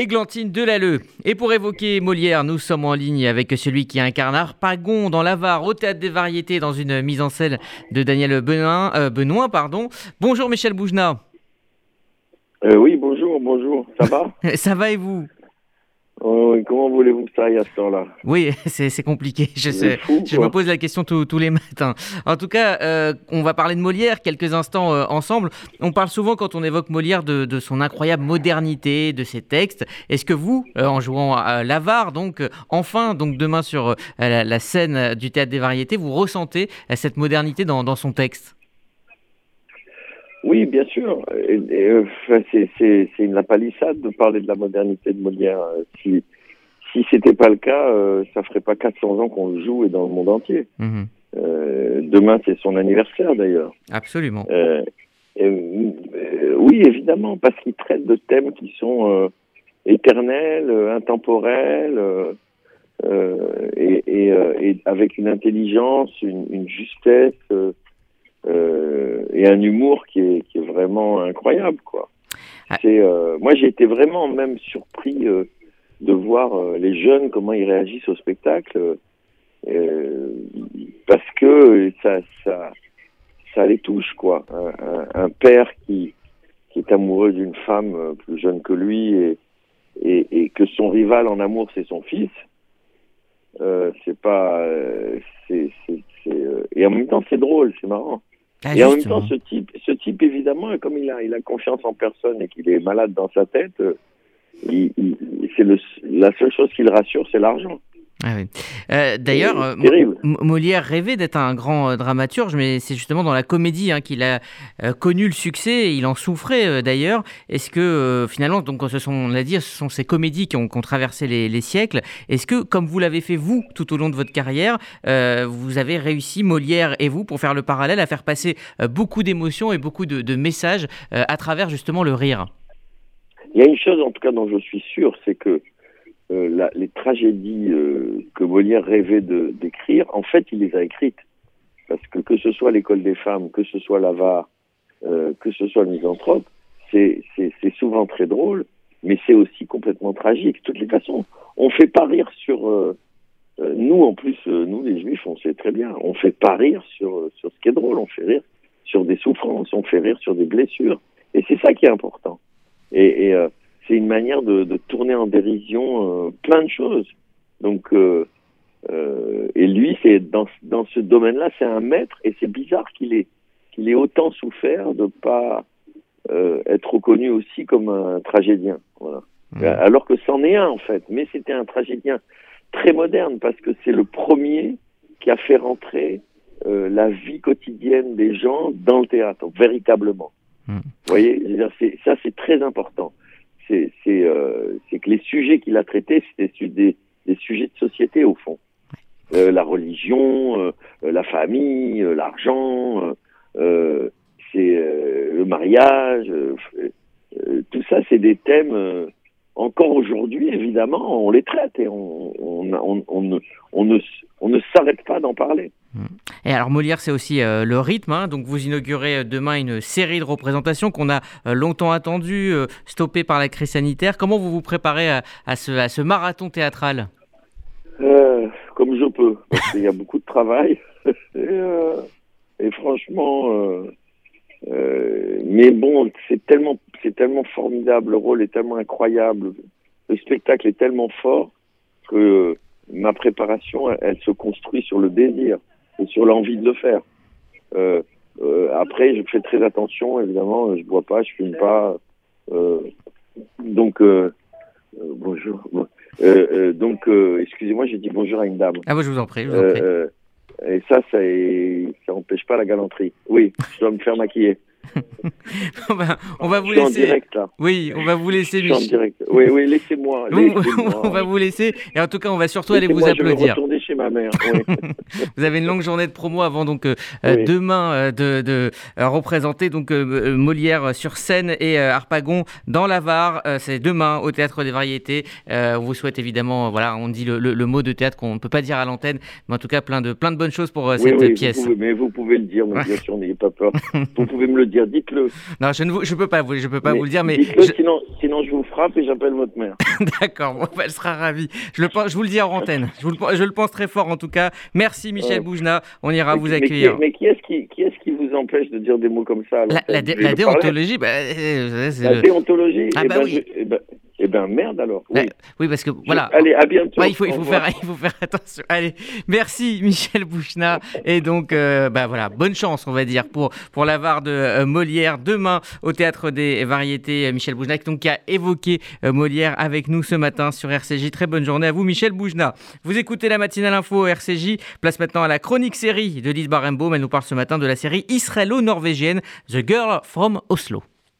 Églantine Delalleux. Et pour évoquer Molière, nous sommes en ligne avec celui qui incarne Arpagon dans l'Avare au Théâtre des Variétés dans une mise en scène de Daniel Benoît. Euh, Benoît pardon. Bonjour Michel Boujna. Euh, oui, bonjour, bonjour. Ça va? Ça va et vous? Oh, comment voulez-vous que ça aille à ce temps-là? Oui, c'est compliqué. Je, sais, je me pose la question tous les matins. En tout cas, euh, on va parler de Molière quelques instants euh, ensemble. On parle souvent quand on évoque Molière de, son incroyable modernité, de ses textes. Est-ce que vous, euh, en jouant à l'Avare, donc enfin, donc demain sur la, scène du théâtre des variétés, vous ressentez cette modernité dans, son texte? Oui, bien sûr. c'est une palissade de parler de la modernité de Molière. Si, si c'était pas le cas, euh, ça ferait pas 400 ans qu'on le joue et dans le monde entier. Mhm. Euh, demain, c'est son anniversaire d'ailleurs. Absolument. Euh, oui, évidemment, parce qu'il traite de thèmes qui sont éternels, intemporels, et, et, et, avec une intelligence, une, une justesse et un humour qui est, qui est vraiment incroyable, quoi. Ah. C'est, moi, j'ai été vraiment même surpris de voir euh, les jeunes comment ils réagissent au spectacle euh, parce que ça ça ça les touche quoi un, un, père qui qui est amoureux d'une femme euh, plus jeune que lui et, et, et que son rival en amour c'est son fils euh, c'est pas c'est c'est et en même temps c'est drôle c'est marrant ah, et en même temps ce type ce type évidemment comme il a il a confiance en personne et qu'il est malade dans sa tête c'est la seule chose qui le rassure, c'est l'argent. Ah euh, d'ailleurs, euh, Molière rêvait d'être un grand euh, dramaturge, mais c'est justement dans la comédie hein, qu'il a connu le succès, il en souffrait d'ailleurs. Est-ce que finalement, donc ce sont, on l'a dit, ce sont ces comédies qui ont, traversé les, siècles. Est-ce que, comme vous l'avez fait vous tout au long de votre carrière, vous avez réussi, Molière et vous, pour faire le parallèle, à faire passer beaucoup d'émotions et beaucoup de messages à travers justement le rire? Il y a une chose en tout cas dont je suis sûr, c'est que euh, la, les tragédies euh, que Molière rêvait d'écrire, en fait, il les a écrites. Parce que que ce soit l'école des femmes, que ce soit l'avare, euh, que ce soit le misanthrope, c'est souvent très drôle, mais c'est aussi complètement tragique. De toutes les façons, on fait pas rire sur... Euh, euh, nous, en plus, nous les juifs, on sait très bien, on fait pas rire sur, sur ce qui est drôle, on fait rire sur des souffrances, on fait rire sur des blessures. Et c'est ça qui est important. Et, et euh, c'est une manière de, de, tourner en dérision euh, plein de choses. Donc, euh, et lui, c'est dans, dans ce domaine-là, c'est un maître, et c'est bizarre qu'il ait, qu'il ait autant souffert de pas être reconnu aussi comme un tragédien. Voilà. Mmh. Alors que c'en est un en fait, mais c'était un tragédien très moderne parce que c'est le premier qui a fait rentrer euh, la vie quotidienne des gens dans le théâtre, véritablement. Mm. Vous voyez, ça c'est très important. C'est euh, que les sujets qu'il a traités, c'était des, des, sujets de société au fond. Euh, la religion, euh, la famille, l'argent, c'est le mariage, tout ça c'est des thèmes encore aujourd'hui, évidemment, on les traite et on, on, on, on ne, ne, s'arrête pas d'en parler. Mm. Et alors Molière, c'est aussi euh, le rythme. Hein. donc vous inaugurez euh, demain une série de représentations qu'on a euh, longtemps attendues, stoppées par la crise sanitaire. Comment vous vous préparez à, à, ce, à ce, marathon théâtral? Comme je peux, parce qu'il y a beaucoup de travail. et, et, franchement, mais bon, c'est tellement, c'est tellement formidable. Le rôle est tellement incroyable. Le spectacle est tellement fort que ma préparation, elle se construit sur le désir sur l'envie de le faire. Euh, euh, après, je fais très attention, évidemment, je bois pas, je fume pas. Euh, donc, euh, euh, bonjour. donc, excusez-moi, j'ai dit bonjour à une dame. Ah, moi, je vous en prie. Je vous en prie. et ça, ça, ça empêche pas la galanterie. Oui, je dois me faire maquiller. on, va, on va vous laisser. En direct, là. Oui, on va vous laisser. Direct. Oui, oui, laissez-moi. on va vous laisser. Et en tout cas, on va surtout aller vous applaudir. Chez ma mère. vous avez une longue journée de promo avant donc demain de, de représenter donc Molière sur scène et Harpagon dans la Var. C'est demain au Théâtre des Variétés. on vous souhaite évidemment, voilà, on dit le, le, mot de théâtre qu'on ne peut pas dire à l'antenne, mais en tout cas plein de, plein de bonnes choses pour cette pièce. mais vous pouvez le dire, bien sûr, n'ayez pas peur. vous pouvez me le dire, dites-le. Non, je ne je peux pas, je peux pas vous le dire, mais sinon, sinon je vous frappe et j'appelle votre mère. D'accord, bah, elle sera ravie. Je, le, je vous le dis en antenne. Je, vous le, je le pense très fort en tout cas. Merci Michel Boujna. On ira vous accueillir. Mais qui, est-ce qui, qui, est qui vous empêche de dire des mots comme ça La, la, déontologie, bah, la déontologie. Ah eh bah ben, oui. Eh ben, eh ben merde alors. Oui, oui parce que voilà. Allez, à bientôt. il, faut, il, faut faire, il faut faire attention. Allez, merci Michel Bouchna. Et donc, euh, bah voilà, bonne chance, on va dire, pour, pour l'avare de euh, Molière demain au Théâtre des Variétés. Euh, Michel Boujna, donc, qui a évoqué Molière avec nous ce matin sur RCJ. Très bonne journée à vous, Michel Boujna. Vous écoutez la matinale info RCJ. Place maintenant à la chronique série de Lise Barembaum. Elle nous parle ce matin de la série israélo-norvégienne The Girl from Oslo.